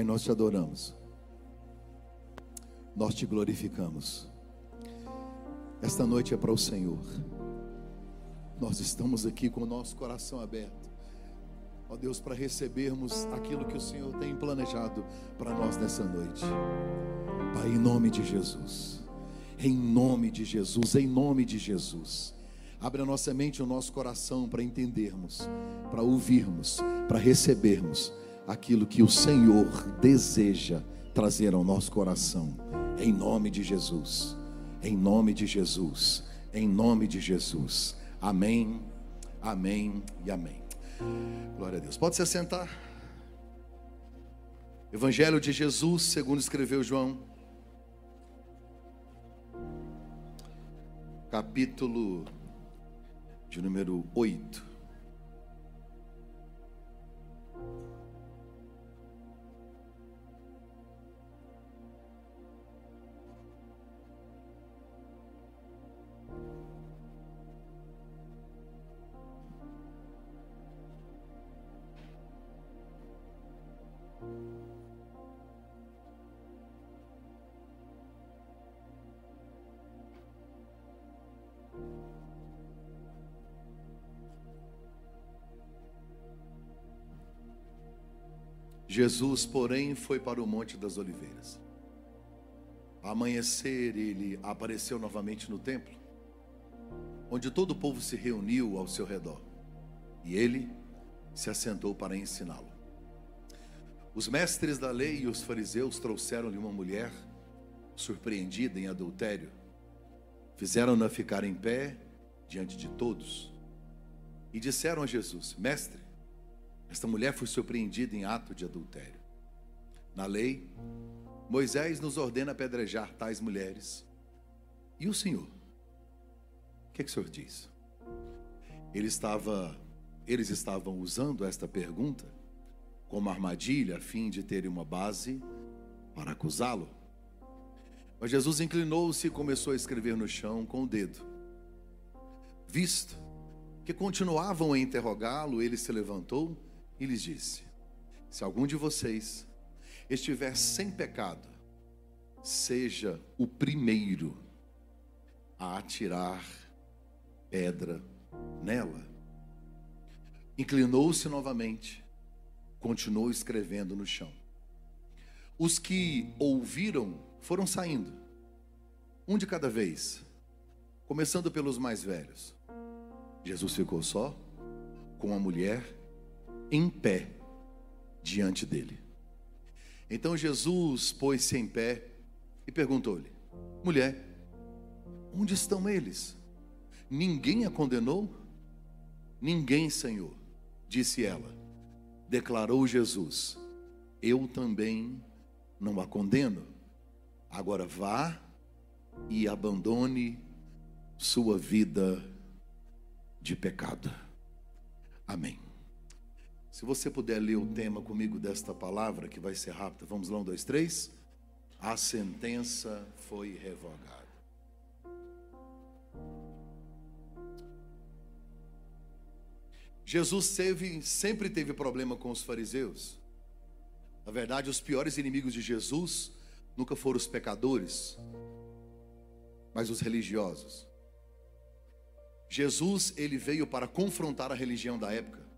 Pai, nós te adoramos, nós te glorificamos. Esta noite é para o Senhor. Nós estamos aqui com o nosso coração aberto, ó Deus, para recebermos aquilo que o Senhor tem planejado para nós nessa noite. Pai, em nome de Jesus, em nome de Jesus, em nome de Jesus. Abre a nossa mente e o nosso coração para entendermos, para ouvirmos, para recebermos aquilo que o Senhor deseja trazer ao nosso coração. Em nome de Jesus. Em nome de Jesus. Em nome de Jesus. Amém. Amém e amém. Glória a Deus. Pode se sentar. Evangelho de Jesus, segundo escreveu João. Capítulo de número 8. Jesus, porém, foi para o Monte das Oliveiras. Amanhecer, ele apareceu novamente no templo, onde todo o povo se reuniu ao seu redor. E ele se assentou para ensiná-lo. Os mestres da lei e os fariseus trouxeram-lhe uma mulher surpreendida em adultério. Fizeram-na ficar em pé diante de todos. E disseram a Jesus: Mestre, esta mulher foi surpreendida em ato de adultério. Na lei, Moisés nos ordena apedrejar tais mulheres. E o Senhor? O que, é que o Senhor diz? Ele estava, eles estavam usando esta pergunta como armadilha a fim de terem uma base para acusá-lo. Mas Jesus inclinou-se e começou a escrever no chão com o dedo. Visto que continuavam a interrogá-lo, ele se levantou e lhes disse: Se algum de vocês estiver sem pecado, seja o primeiro a atirar pedra nela. Inclinou-se novamente, continuou escrevendo no chão. Os que ouviram foram saindo, um de cada vez, começando pelos mais velhos. Jesus ficou só com a mulher em pé diante dele. Então Jesus pôs-se em pé e perguntou-lhe: Mulher, onde estão eles? Ninguém a condenou? Ninguém, Senhor, disse ela. Declarou Jesus: Eu também não a condeno. Agora vá e abandone sua vida de pecado. Amém. Se você puder ler o tema comigo desta palavra, que vai ser rápida. Vamos lá, um, dois, três. A sentença foi revogada. Jesus teve, sempre teve problema com os fariseus. Na verdade, os piores inimigos de Jesus nunca foram os pecadores, mas os religiosos. Jesus, ele veio para confrontar a religião da época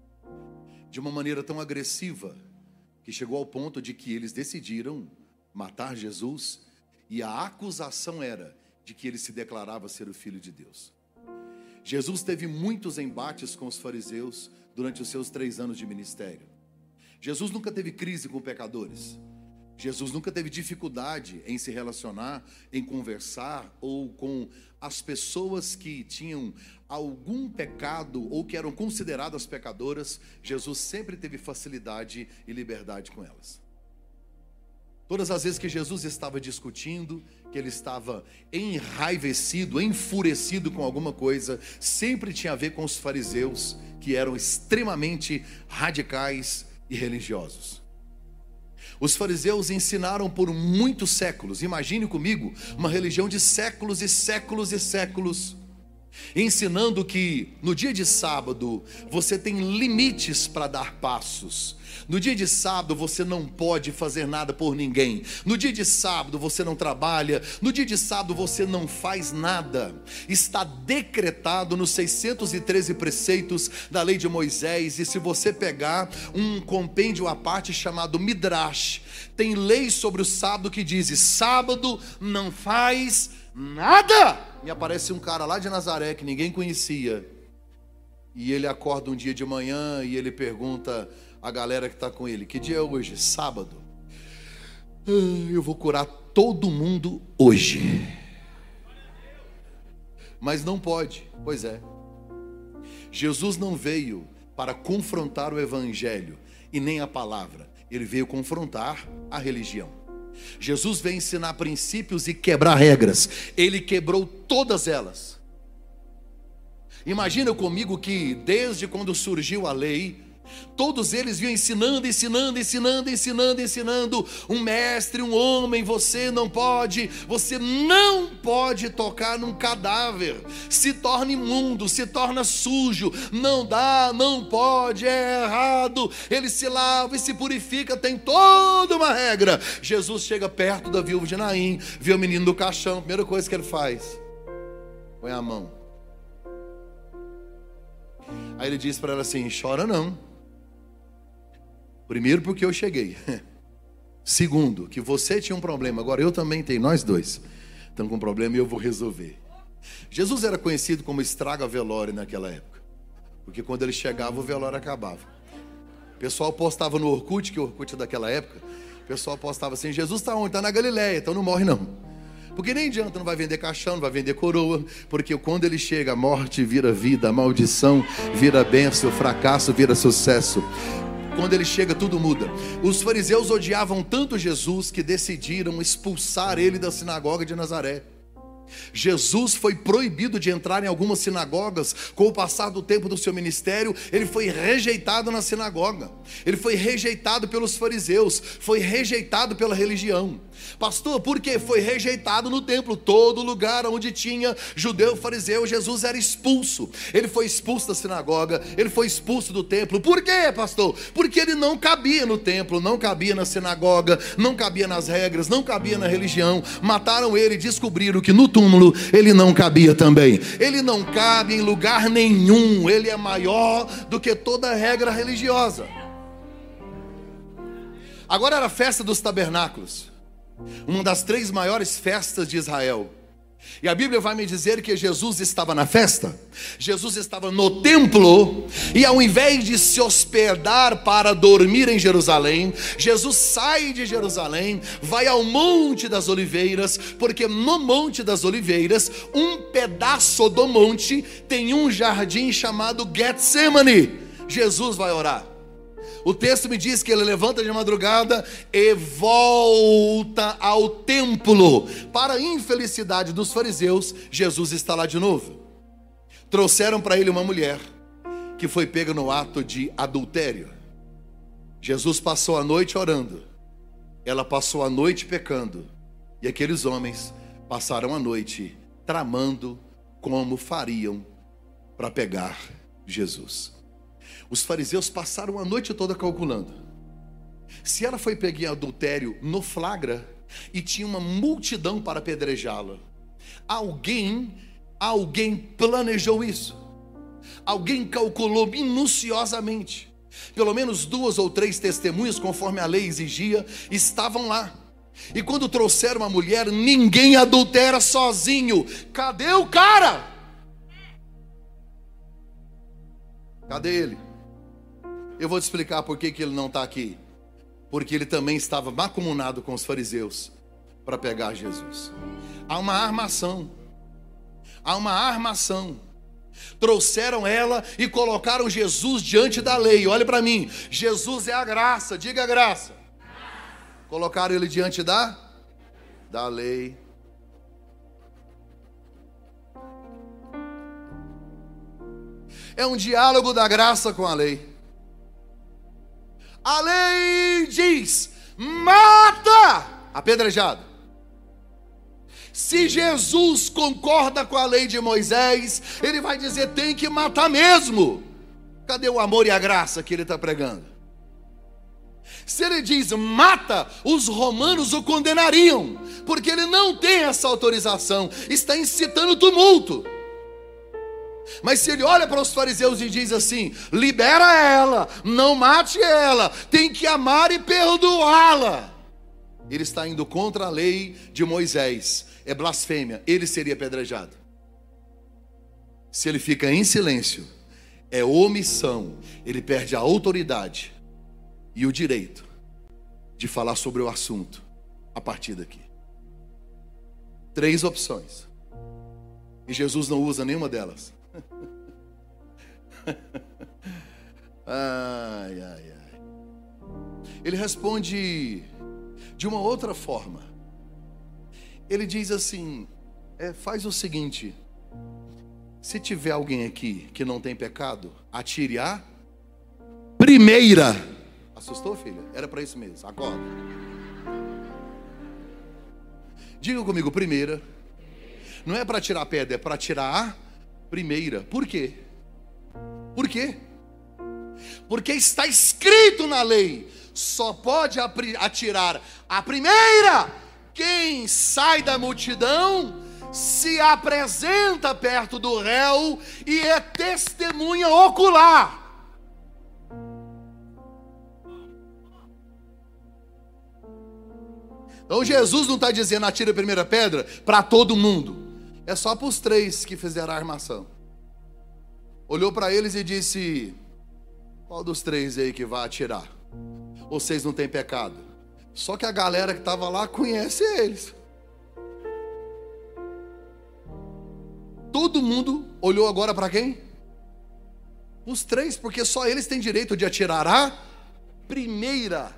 de uma maneira tão agressiva que chegou ao ponto de que eles decidiram matar Jesus e a acusação era de que ele se declarava ser o filho de Deus. Jesus teve muitos embates com os fariseus durante os seus três anos de ministério. Jesus nunca teve crise com pecadores. Jesus nunca teve dificuldade em se relacionar, em conversar ou com as pessoas que tinham algum pecado ou que eram consideradas pecadoras. Jesus sempre teve facilidade e liberdade com elas. Todas as vezes que Jesus estava discutindo, que ele estava enraivecido, enfurecido com alguma coisa, sempre tinha a ver com os fariseus, que eram extremamente radicais e religiosos. Os fariseus ensinaram por muitos séculos, imagine comigo, uma religião de séculos e séculos e séculos, ensinando que no dia de sábado você tem limites para dar passos. No dia de sábado você não pode fazer nada por ninguém. No dia de sábado você não trabalha. No dia de sábado você não faz nada. Está decretado nos 613 preceitos da lei de Moisés. E se você pegar um compêndio à parte chamado Midrash, tem lei sobre o sábado que diz: sábado não faz nada. E aparece um cara lá de Nazaré que ninguém conhecia. E ele acorda um dia de manhã e ele pergunta a galera que está com ele: Que dia é hoje? Sábado. Ah, eu vou curar todo mundo hoje. Mas não pode, pois é. Jesus não veio para confrontar o evangelho e nem a palavra, ele veio confrontar a religião. Jesus veio ensinar princípios e quebrar regras, ele quebrou todas elas. Imagina comigo que desde quando surgiu a lei, Todos eles vinham ensinando, ensinando, ensinando, ensinando, ensinando. Um mestre, um homem, você não pode, você não pode tocar num cadáver. Se torna imundo, se torna sujo. Não dá, não pode, é errado. Ele se lava e se purifica, tem toda uma regra. Jesus chega perto da viúva de Naim, vê o menino do caixão, primeira coisa que ele faz: põe a mão. Aí ele diz para ela assim: chora não. Primeiro, porque eu cheguei. Segundo, que você tinha um problema, agora eu também tenho, nós dois estamos com um problema e eu vou resolver. Jesus era conhecido como estraga velório naquela época, porque quando ele chegava o velório acabava. O pessoal postava no Orkut, que o Orkut é daquela época, o pessoal postava assim: Jesus está onde? Está na Galileia, então não morre não. Porque nem adianta, não vai vender caixão, não vai vender coroa, porque quando ele chega, a morte vira vida, a maldição vira bênção, o fracasso vira sucesso. Quando ele chega, tudo muda. Os fariseus odiavam tanto Jesus que decidiram expulsar ele da sinagoga de Nazaré. Jesus foi proibido de entrar em algumas sinagogas. Com o passar do tempo do seu ministério, ele foi rejeitado na sinagoga. Ele foi rejeitado pelos fariseus, foi rejeitado pela religião. Pastor, por que foi rejeitado no templo? Todo lugar onde tinha judeu, fariseu, Jesus era expulso. Ele foi expulso da sinagoga, ele foi expulso do templo. Por quê, pastor? Porque ele não cabia no templo, não cabia na sinagoga, não cabia nas regras, não cabia na religião. Mataram ele e descobriram que no túmulo ele não cabia também. Ele não cabe em lugar nenhum, ele é maior do que toda regra religiosa. Agora era a festa dos tabernáculos uma das três maiores festas de Israel. E a Bíblia vai me dizer que Jesus estava na festa, Jesus estava no templo, e ao invés de se hospedar para dormir em Jerusalém, Jesus sai de Jerusalém, vai ao Monte das Oliveiras, porque no Monte das Oliveiras, um pedaço do monte tem um jardim chamado Getsemane. Jesus vai orar. O texto me diz que ele levanta de madrugada e volta ao templo. Para a infelicidade dos fariseus, Jesus está lá de novo. Trouxeram para ele uma mulher que foi pega no ato de adultério. Jesus passou a noite orando, ela passou a noite pecando, e aqueles homens passaram a noite tramando como fariam para pegar Jesus. Os fariseus passaram a noite toda calculando. Se ela foi pegar em adultério no flagra e tinha uma multidão para apedrejá-la, alguém, alguém planejou isso. Alguém calculou minuciosamente. Pelo menos duas ou três testemunhas, conforme a lei exigia, estavam lá. E quando trouxeram a mulher, ninguém adultera sozinho. Cadê o cara? Cadê ele? Eu vou te explicar por que, que ele não está aqui. Porque ele também estava macumunado com os fariseus para pegar Jesus. Há uma armação. Há uma armação. Trouxeram ela e colocaram Jesus diante da lei. Olhe para mim. Jesus é a graça. Diga a graça. Colocaram ele diante da da lei. É um diálogo da graça com a lei. A lei diz: mata, apedrejado. Se Jesus concorda com a lei de Moisés, ele vai dizer: tem que matar mesmo. Cadê o amor e a graça que ele está pregando? Se ele diz mata, os romanos o condenariam, porque ele não tem essa autorização, está incitando tumulto. Mas se ele olha para os fariseus e diz assim: libera ela, não mate ela, tem que amar e perdoá-la. Ele está indo contra a lei de Moisés, é blasfêmia, ele seria apedrejado. Se ele fica em silêncio, é omissão, ele perde a autoridade e o direito de falar sobre o assunto a partir daqui. Três opções. E Jesus não usa nenhuma delas. ai, ai, ai. Ele responde de uma outra forma. Ele diz assim: é, faz o seguinte, se tiver alguém aqui que não tem pecado, atire a primeira. Assustou, filha? Era para isso mesmo. Acorda. Diga comigo, primeira. Não é para tirar a pedra, é para tirar a primeira. Por quê? Por quê? Porque está escrito na lei: só pode atirar a primeira quem sai da multidão, se apresenta perto do réu e é testemunha ocular. Então Jesus não está dizendo atira a primeira pedra para todo mundo. É só para os três que fizeram a armação. Olhou para eles e disse: Qual dos três aí que vai atirar? Vocês não têm pecado. Só que a galera que estava lá conhece eles. Todo mundo olhou agora para quem? Os três, porque só eles têm direito de atirar a primeira.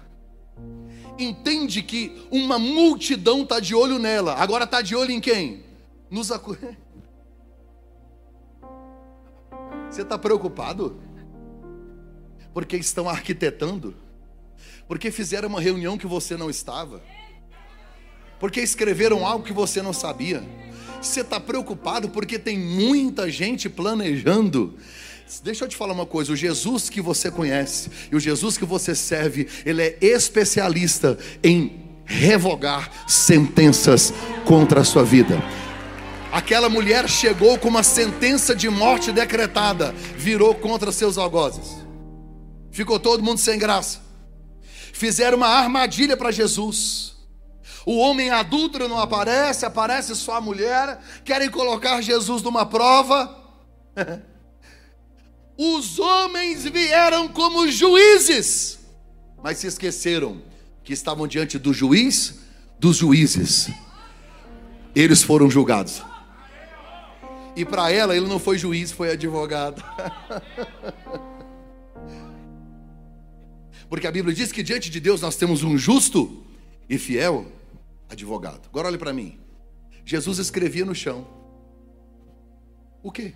Entende que uma multidão está de olho nela. Agora está de olho em quem? Nos acu... Você está preocupado? Porque estão arquitetando? Porque fizeram uma reunião que você não estava? Porque escreveram algo que você não sabia? Você está preocupado porque tem muita gente planejando? Deixa eu te falar uma coisa: o Jesus que você conhece e o Jesus que você serve, ele é especialista em revogar sentenças contra a sua vida. Aquela mulher chegou com uma sentença de morte decretada, virou contra seus algozes. Ficou todo mundo sem graça. Fizeram uma armadilha para Jesus. O homem adúltero não aparece, aparece só a mulher. Querem colocar Jesus numa prova. Os homens vieram como juízes, mas se esqueceram que estavam diante do juiz dos juízes. Eles foram julgados. E para ela, ele não foi juiz, foi advogado. Porque a Bíblia diz que diante de Deus nós temos um justo e fiel advogado. Agora olhe para mim. Jesus escrevia no chão. O quê?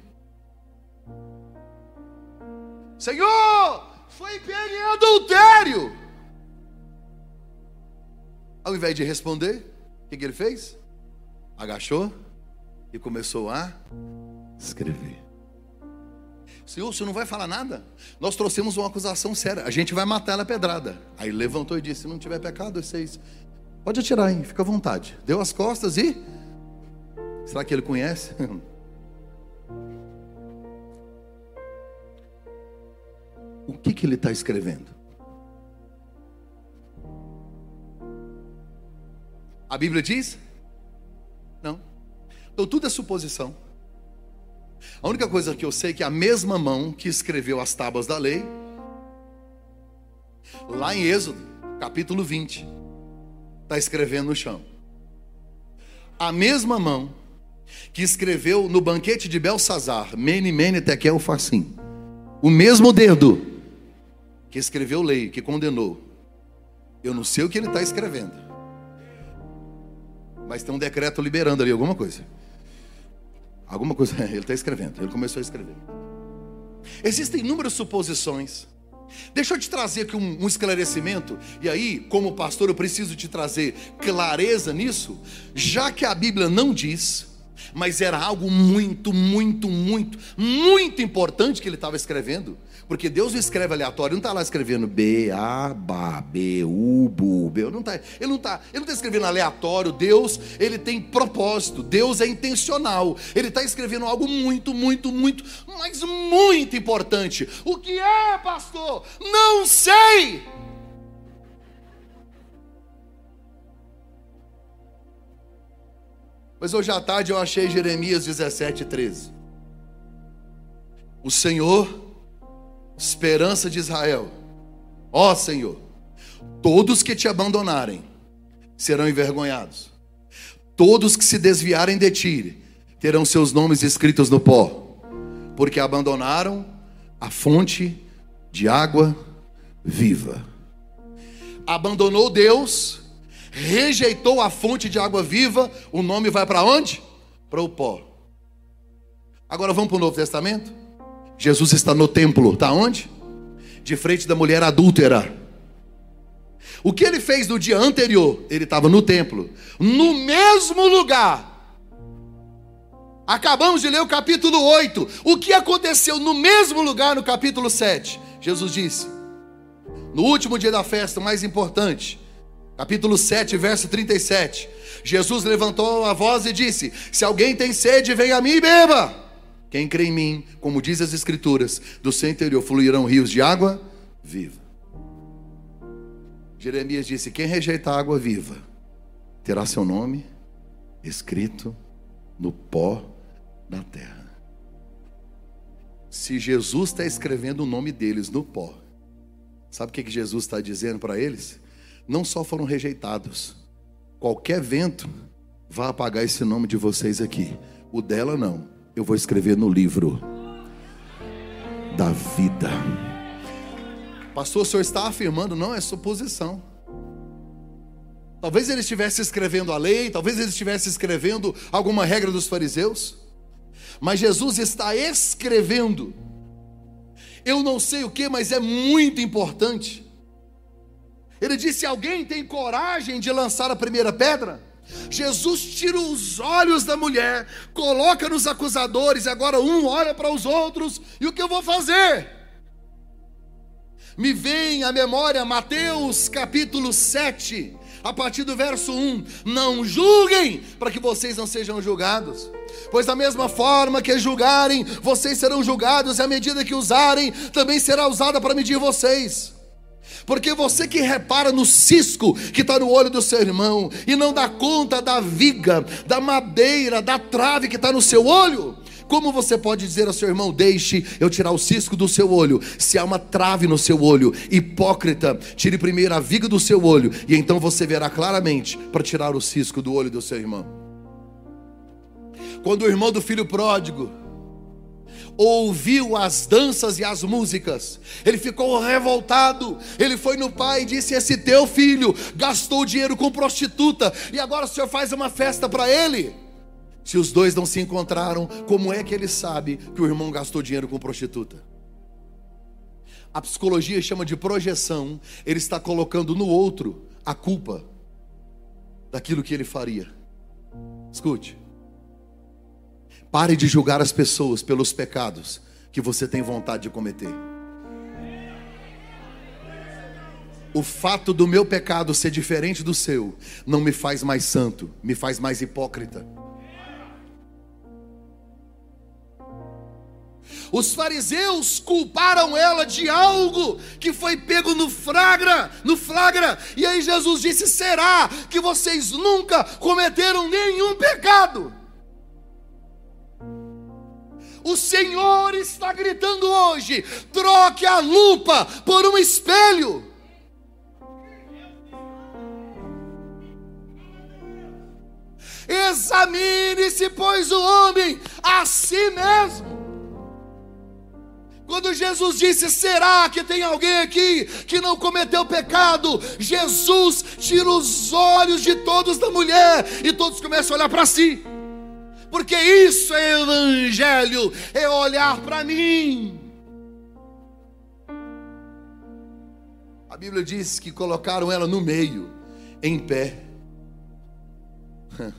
Senhor, foi pego em adultério. Ao invés de responder, o que, que ele fez? Agachou e começou a escrever. Senhor, você não vai falar nada? Nós trouxemos uma acusação séria. A gente vai matar ela pedrada. Aí levantou e disse: Se não tiver pecado, vocês. Pode atirar, hein? Fica à vontade. Deu as costas e. Será que ele conhece? o que, que ele está escrevendo? A Bíblia diz? Não. Então tudo é suposição. A única coisa que eu sei é que a mesma mão que escreveu as tábuas da lei, lá em Êxodo, capítulo 20, está escrevendo no chão. A mesma mão que escreveu no banquete de Belsazar, Mene, Mene, Tekel, Farsim. O mesmo dedo que escreveu lei, que condenou. Eu não sei o que ele está escrevendo. Mas tem um decreto liberando ali alguma coisa. Alguma coisa, ele está escrevendo, ele começou a escrever. Existem inúmeras suposições. Deixa eu te trazer aqui um, um, esclarecimento, e aí, como pastor, eu preciso te trazer clareza nisso, já que a Bíblia não diz, mas era algo muito, muito, muito, muito importante que ele estava escrevendo. Porque Deus não escreve aleatório, não está lá escrevendo B, A, B, B, U, B, B. Não tá, ele não está ele não tá escrevendo aleatório. Deus, ele tem propósito. Deus é intencional. Ele está escrevendo algo muito, muito, muito, mas muito importante. O que é, pastor? Não sei. Mas hoje à tarde eu achei Jeremias 17, 13. O Senhor esperança de Israel. Ó Senhor, todos que te abandonarem serão envergonhados. Todos que se desviarem de ti terão seus nomes escritos no pó, porque abandonaram a fonte de água viva. Abandonou Deus, rejeitou a fonte de água viva, o nome vai para onde? Para o pó. Agora vamos para o Novo Testamento? Jesus está no templo, está onde? De frente da mulher adúltera. O que ele fez no dia anterior? Ele estava no templo, no mesmo lugar. Acabamos de ler o capítulo 8. O que aconteceu no mesmo lugar no capítulo 7? Jesus disse: No último dia da festa, mais importante, capítulo 7, verso 37. Jesus levantou a voz e disse: Se alguém tem sede, venha a mim e beba. Quem crê em mim, como diz as Escrituras, do seu interior fluirão rios de água viva. Jeremias disse: Quem rejeita a água viva terá seu nome escrito no pó da terra. Se Jesus está escrevendo o nome deles no pó, sabe o que, Jesus está dizendo para eles? Não só foram rejeitados, qualquer vento vai apagar esse nome de vocês aqui, o dela não eu vou escrever no livro da vida. Pastor, o senhor está afirmando, não é suposição. Talvez ele estivesse escrevendo a lei, talvez ele estivesse escrevendo alguma regra dos fariseus, mas Jesus está escrevendo. Eu não sei o que, mas é muito importante. Ele disse: Alguém tem coragem de lançar a primeira pedra? Jesus tira os olhos da mulher, coloca nos acusadores, agora um olha para os outros, e o que eu vou fazer? Me vem à memória Mateus capítulo 7, a partir do verso 1: Não julguem, para que vocês não sejam julgados. Pois da mesma forma que julgarem, vocês serão julgados, e a medida que usarem, também será usada para medir vocês. Porque você que repara no cisco que está no olho do seu irmão e não dá conta da viga, da madeira, da trave que está no seu olho, como você pode dizer ao seu irmão: Deixe eu tirar o cisco do seu olho, se há uma trave no seu olho? Hipócrita, tire primeiro a viga do seu olho, e então você verá claramente para tirar o cisco do olho do seu irmão. Quando o irmão do filho pródigo ouviu as danças e as músicas, ele ficou revoltado. Ele foi no pai e disse: Esse teu filho gastou dinheiro com prostituta e agora o senhor faz uma festa para ele. Se os dois não se encontraram, como é que ele sabe que o irmão gastou dinheiro com prostituta? A psicologia chama de projeção. Ele está colocando no outro a culpa daquilo que ele faria. Escute. Pare de julgar as pessoas pelos pecados que você tem vontade de cometer. O fato do meu pecado ser diferente do seu não me faz mais santo, me faz mais hipócrita. Os fariseus culparam ela de algo que foi pego no flagra, no flagra. E aí Jesus disse: "Será que vocês nunca cometeram nenhum pecado?" O Senhor está gritando hoje: troque a lupa por um espelho. Examine-se, pois, o homem a si mesmo. Quando Jesus disse: Será que tem alguém aqui que não cometeu pecado? Jesus tira os olhos de todos da mulher e todos começam a olhar para si porque isso é evangelho, é olhar para mim. Bíblia diz que colocaram ela no meio, em pé.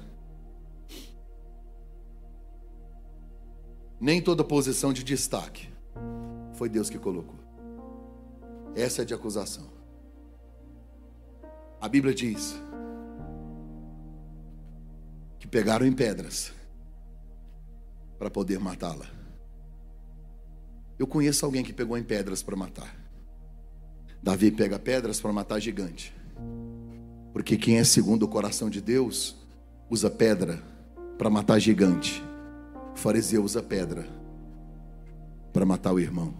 Nem toda posição de destaque foi Deus que colocou. Essa é de acusação. A Bíblia diz que pegaram em pedras para poder matá-la. Eu conheço alguém que pegou em pedras para matar. Davi pega pedras para matar gigante. Porque quem é segundo o coração de Deus usa pedra para matar gigante. O fariseu usa pedra para matar o irmão.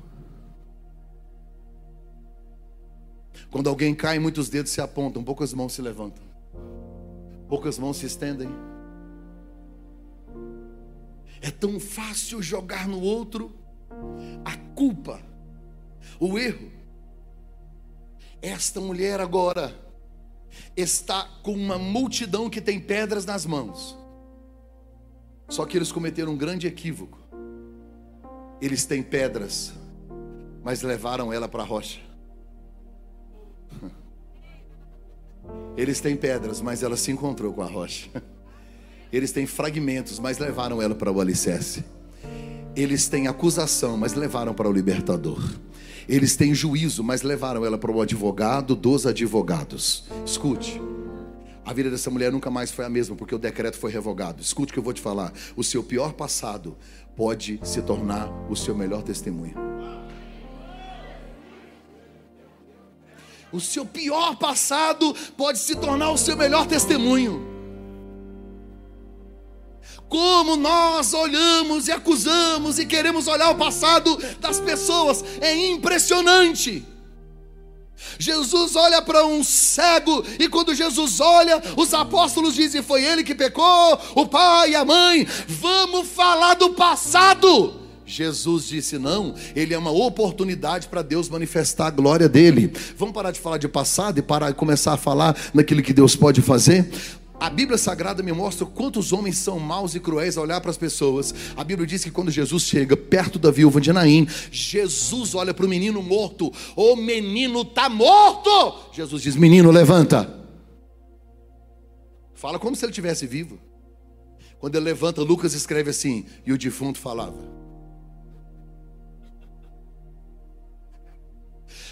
Quando alguém cai, muitos dedos se apontam, poucas mãos se levantam, poucas mãos se estendem. É tão fácil jogar no outro a culpa, o erro. Esta mulher agora está com uma multidão que tem pedras nas mãos. Só que eles cometeram um grande equívoco. Eles têm pedras, mas levaram ela para a rocha. Eles têm pedras, mas ela se encontrou com a rocha. Eles têm fragmentos, mas levaram ela para o alicerce. Eles têm acusação, mas levaram para o libertador. Eles têm juízo, mas levaram ela para o advogado dos advogados. Escute. A vida dessa mulher nunca mais foi a mesma, porque o decreto foi revogado. Escute o que eu vou te falar. O seu pior passado pode se tornar o seu melhor testemunho. O seu pior passado pode se tornar o seu melhor testemunho. Como nós olhamos e acusamos e queremos olhar o passado das pessoas, é impressionante. Jesus olha para um cego, e quando Jesus olha, os apóstolos dizem: Foi ele que pecou, o pai e a mãe. Vamos falar do passado. Jesus disse não, ele é uma oportunidade para Deus manifestar a glória dele. Vamos parar de falar de passado e parar e começar a falar naquilo que Deus pode fazer? A Bíblia Sagrada me mostra quantos homens são maus e cruéis a olhar para as pessoas. A Bíblia diz que quando Jesus chega perto da viúva de Naim, Jesus olha para o menino morto. O menino está morto. Jesus diz: Menino, levanta. Fala como se ele estivesse vivo. Quando ele levanta, Lucas escreve assim: E o defunto falava.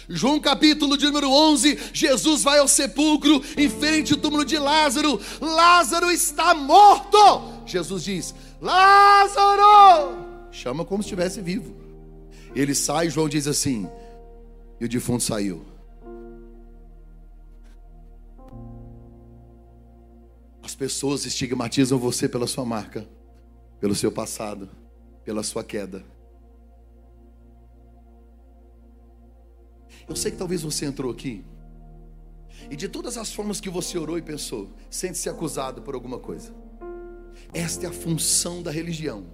João capítulo de número 11, Jesus vai ao sepulcro em frente ao túmulo de Lázaro. Lázaro está morto. Jesus diz: Lázaro! Chama como se estivesse vivo. Ele sai, João diz assim: E o defunto saiu. As pessoas estigmatizam você pela sua marca, pelo seu passado, pela sua queda. Eu sei que talvez você entrou aqui e de todas as formas que você orou e pensou, sente-se acusado por alguma coisa. Esta é a função da religião.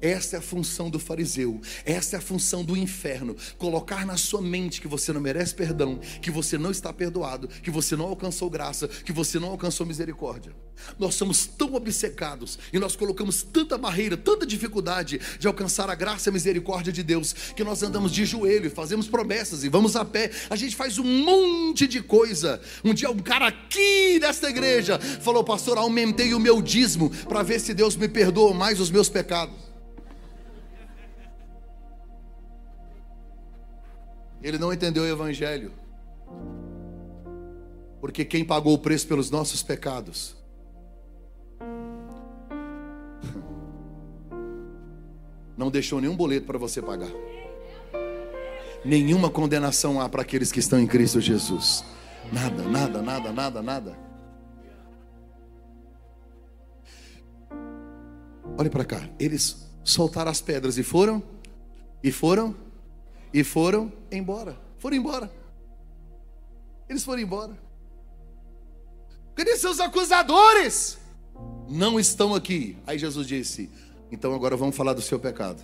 Esta é a função do fariseu. Esta é a função do inferno. Colocar na sua mente que você não merece perdão, que você não está perdoado, que você não alcançou graça, que você não alcançou misericórdia. Nós somos tão obcecados e nós colocamos tanta barreira, tanta dificuldade de alcançar a graça e a misericórdia de Deus, que nós andamos de joelho e fazemos promessas e vamos a pé. A gente faz um monte de coisa. Um dia um cara aqui nesta igreja falou: "Pastor, aumentei o meu dízimo para ver se Deus me perdoa mais os meus pecados". Ele não entendeu o evangelho. Porque quem pagou o preço pelos nossos pecados não deixou nenhum boleto para você pagar. Nenhuma condenação há para aqueles que estão em Cristo Jesus. Nada, nada, nada, nada, nada. Olhe para cá. Eles soltaram as pedras e foram, e foram, e foram embora. Foram embora. Eles foram embora. Cadê seus acusadores? Não estão aqui. Aí Jesus disse: então agora vamos falar do seu pecado.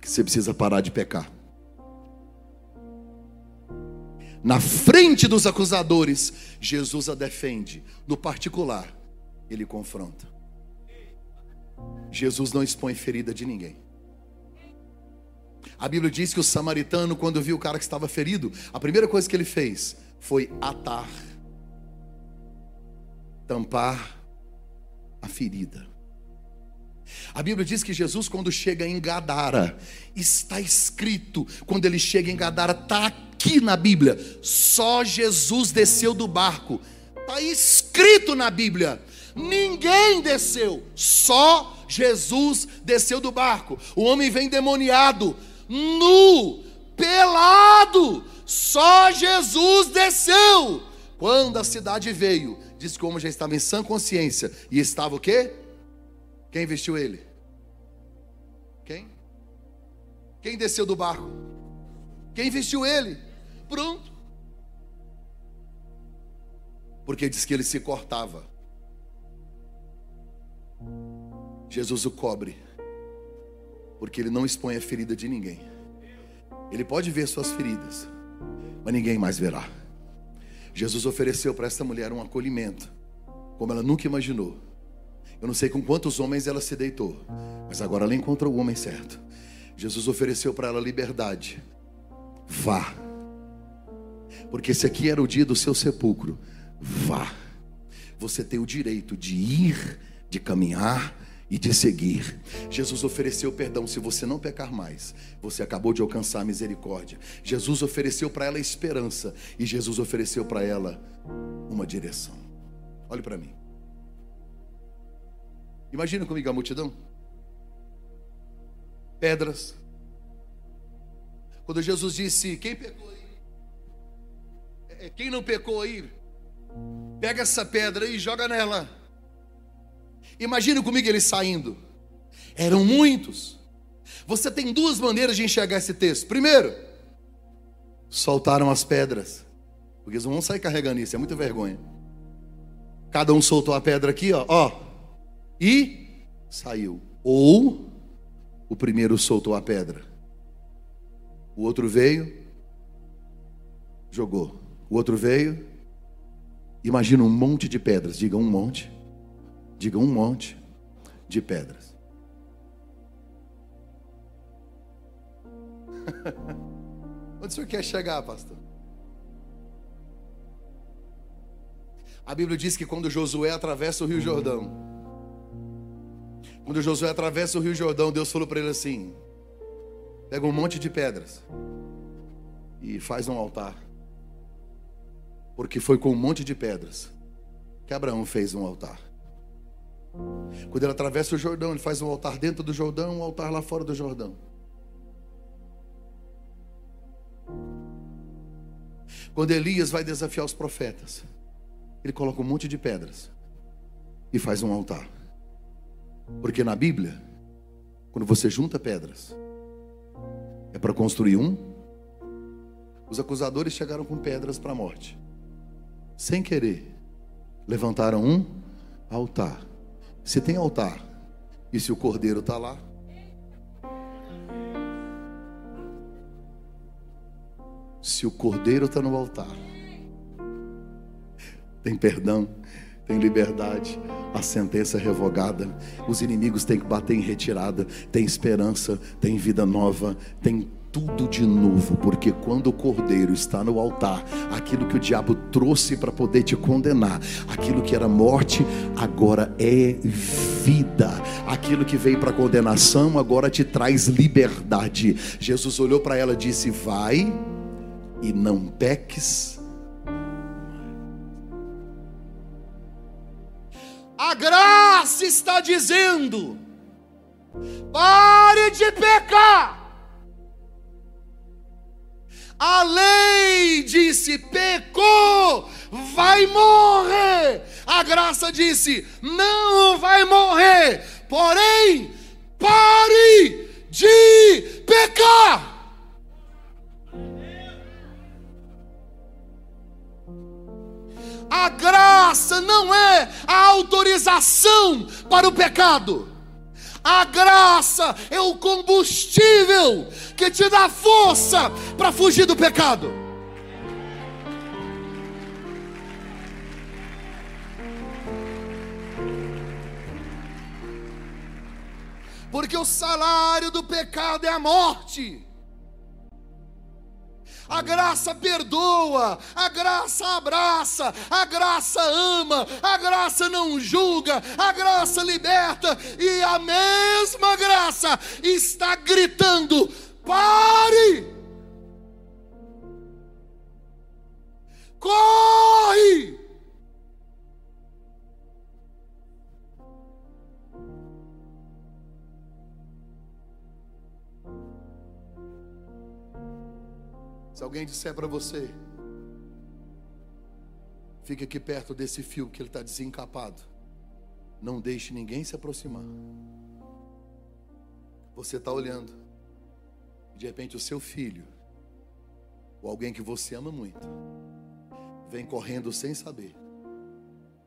Que você precisa parar de pecar. Na frente dos acusadores, Jesus a defende. No particular, ele confronta. Jesus não expõe ferida de ninguém. A Bíblia diz que o samaritano, quando viu o cara que estava ferido, a primeira coisa que ele fez foi atar, tampar a ferida. A Bíblia diz que Jesus, quando chega em Gadara, está escrito, quando ele chega em Gadara, está aqui na Bíblia, só Jesus desceu do barco, está escrito na Bíblia, ninguém desceu, só Jesus desceu do barco. O homem vem demoniado, nu, pelado, só Jesus desceu. Quando a cidade veio, diz que o homem já estava em sã consciência e estava o quê? Quem vestiu ele? Quem? Quem desceu do barco? Quem vestiu ele? Pronto. Porque diz que ele se cortava. Jesus o cobre. Porque ele não expõe a ferida de ninguém. Ele pode ver suas feridas, mas ninguém mais verá. Jesus ofereceu para essa mulher um acolhimento, como ela nunca imaginou. Eu não sei com quantos homens ela se deitou, mas agora ela encontrou o homem certo. Jesus ofereceu para ela liberdade. Vá. Porque esse aqui era o dia do seu sepulcro. Vá. Você tem o direito de ir, de caminhar e de seguir. Jesus ofereceu perdão se você não pecar mais. Você acabou de alcançar a misericórdia. Jesus ofereceu para ela esperança e Jesus ofereceu para ela uma direção. Olhe para mim. Imagina comigo a multidão. Pedras. Quando Jesus disse: Quem pecou aí? É, quem não pecou aí? Pega essa pedra e joga nela. Imagina comigo ele saindo. Eram muitos. Você tem duas maneiras de enxergar esse texto. Primeiro, soltaram as pedras. Porque eles não vão sair carregando isso, é muita vergonha. Cada um soltou a pedra aqui, ó, ó e saiu. Ou o primeiro soltou a pedra, o outro veio, jogou. O outro veio, imagina um monte de pedras, diga um monte, diga um monte de pedras. Onde o senhor quer chegar, pastor? A Bíblia diz que quando Josué atravessa o Rio Jordão, quando Josué atravessa o Rio Jordão, Deus falou para ele assim: pega um monte de pedras e faz um altar. Porque foi com um monte de pedras que Abraão fez um altar. Quando ele atravessa o Jordão, ele faz um altar dentro do Jordão, um altar lá fora do Jordão. Quando Elias vai desafiar os profetas, ele coloca um monte de pedras e faz um altar. Porque na Bíblia, quando você junta pedras, é para construir um. Os acusadores chegaram com pedras para a morte. Sem querer, levantaram um altar. Se tem altar, e se o cordeiro está lá, se o cordeiro está no altar, tem perdão, tem liberdade, a sentença é revogada, os inimigos têm que bater em retirada, tem esperança, tem vida nova, tem tudo de novo, porque quando o cordeiro está no altar, aquilo que o diabo trouxe para poder te condenar, aquilo que era morte, agora é vida. Aquilo que veio para condenação, agora te traz liberdade. Jesus olhou para ela e disse: Vai e não peques A graça está dizendo: pare de pecar. A lei disse: pecou, vai morrer. A graça disse: não vai morrer, porém, pare de pecar. A graça não é a autorização para o pecado. A graça é o combustível que te dá força para fugir do pecado. Porque o salário do pecado é a morte. A graça perdoa, a graça abraça, a graça ama, a graça não julga, a graça liberta, e a mesma graça está gritando: pare! Corre! Se alguém disser para você, fique aqui perto desse fio que ele está desencapado, não deixe ninguém se aproximar. Você está olhando, de repente o seu filho, ou alguém que você ama muito, vem correndo sem saber,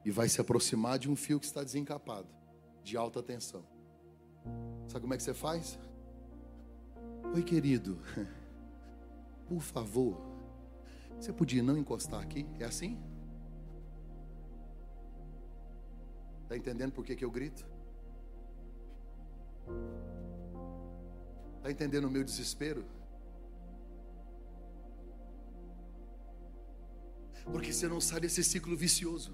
e vai se aproximar de um fio que está desencapado, de alta tensão. Sabe como é que você faz? Oi, querido. Por favor, você podia não encostar aqui? É assim? Está entendendo por que, que eu grito? Está entendendo o meu desespero? Porque você não sai desse ciclo vicioso.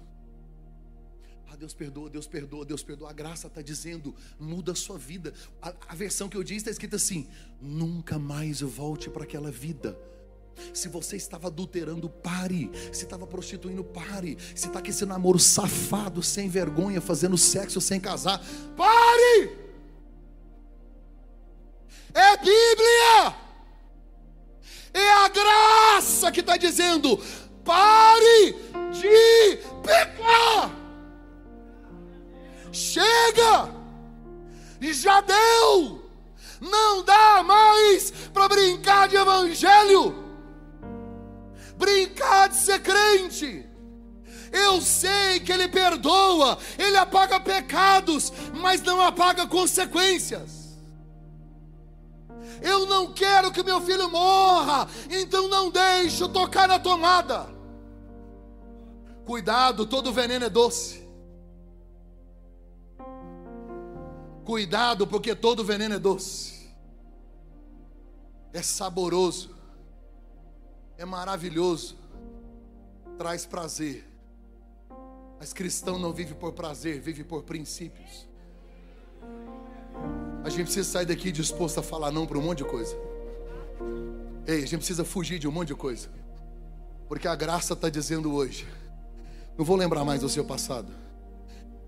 Ah, Deus perdoa, Deus perdoa, Deus perdoa. A graça está dizendo, muda a sua vida. A, a versão que eu disse está escrita assim: nunca mais volte para aquela vida. Se você estava adulterando, pare. Se estava prostituindo, pare. Se está com esse namoro safado, sem vergonha, fazendo sexo sem casar, pare! É Bíblia! É a graça que está dizendo: pare de Não dá mais para brincar de evangelho, brincar de ser crente. Eu sei que Ele perdoa, Ele apaga pecados, mas não apaga consequências. Eu não quero que meu filho morra, então não deixo tocar na tomada. Cuidado, todo veneno é doce. Cuidado, porque todo veneno é doce, é saboroso, é maravilhoso, traz prazer. Mas cristão não vive por prazer, vive por princípios. A gente precisa sair daqui disposto a falar não para um monte de coisa. Ei, a gente precisa fugir de um monte de coisa. Porque a graça está dizendo hoje: não vou lembrar mais do seu passado.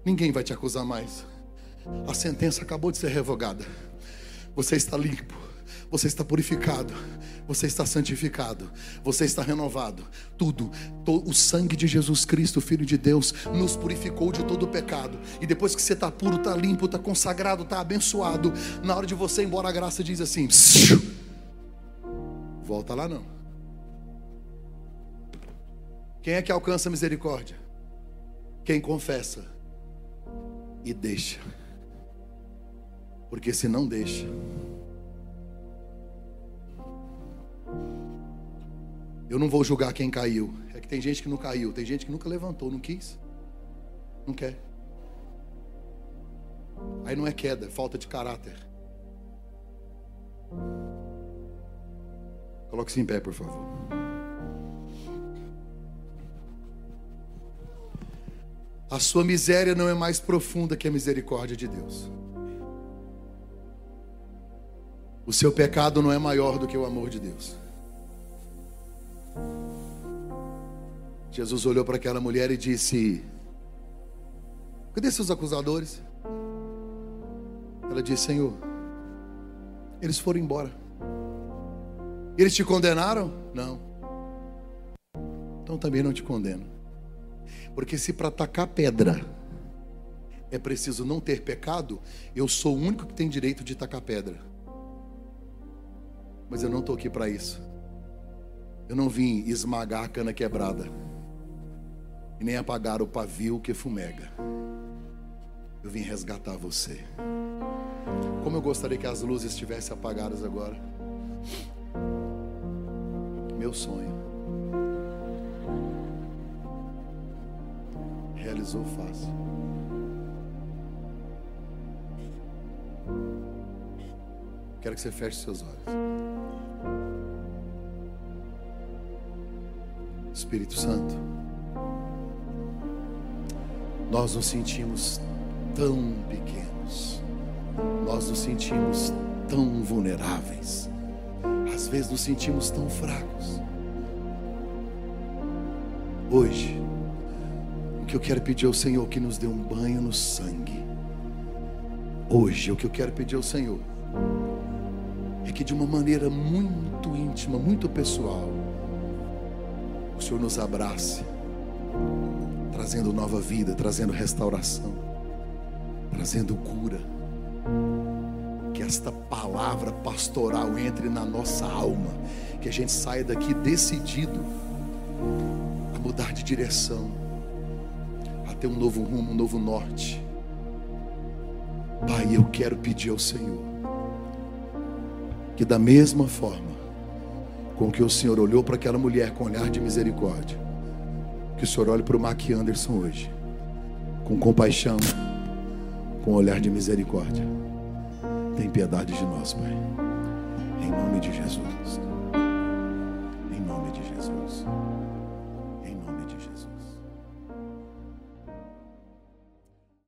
Ninguém vai te acusar mais. A sentença acabou de ser revogada. Você está limpo. Você está purificado. Você está santificado. Você está renovado. Tudo. O sangue de Jesus Cristo, Filho de Deus, nos purificou de todo o pecado. E depois que você está puro, está limpo, está consagrado, está abençoado, na hora de você ir embora, a graça diz assim: volta lá não. Quem é que alcança a misericórdia? Quem confessa e deixa. Porque se não deixa, eu não vou julgar quem caiu. É que tem gente que não caiu, tem gente que nunca levantou, não quis, não quer. Aí não é queda, é falta de caráter. Coloque-se em pé, por favor. A sua miséria não é mais profunda que a misericórdia de Deus. O seu pecado não é maior do que o amor de Deus. Jesus olhou para aquela mulher e disse: Cadê seus acusadores? Ela disse: Senhor, eles foram embora. Eles te condenaram? Não. Então também não te condeno. Porque se para atacar pedra é preciso não ter pecado, eu sou o único que tem direito de tacar pedra. Mas eu não estou aqui para isso. Eu não vim esmagar a cana quebrada. E nem apagar o pavio que fumega. Eu vim resgatar você. Como eu gostaria que as luzes estivessem apagadas agora. Meu sonho. Realizou fácil. Quero que você feche seus olhos. Espírito Santo, nós nos sentimos tão pequenos, nós nos sentimos tão vulneráveis, às vezes nos sentimos tão fracos. Hoje, o que eu quero pedir ao Senhor é que nos dê um banho no sangue. Hoje, o que eu quero pedir ao Senhor é que de uma maneira muito íntima, muito pessoal, o Senhor nos abrace, trazendo nova vida, trazendo restauração, trazendo cura. Que esta palavra pastoral entre na nossa alma, que a gente saia daqui decidido a mudar de direção, a ter um novo rumo, um novo norte. Pai, eu quero pedir ao Senhor que da mesma forma com que o Senhor olhou para aquela mulher com olhar de misericórdia, que o Senhor olhe para o Mac Anderson hoje, com compaixão, com olhar de misericórdia. Tem piedade de nós, Pai. Em nome de Jesus.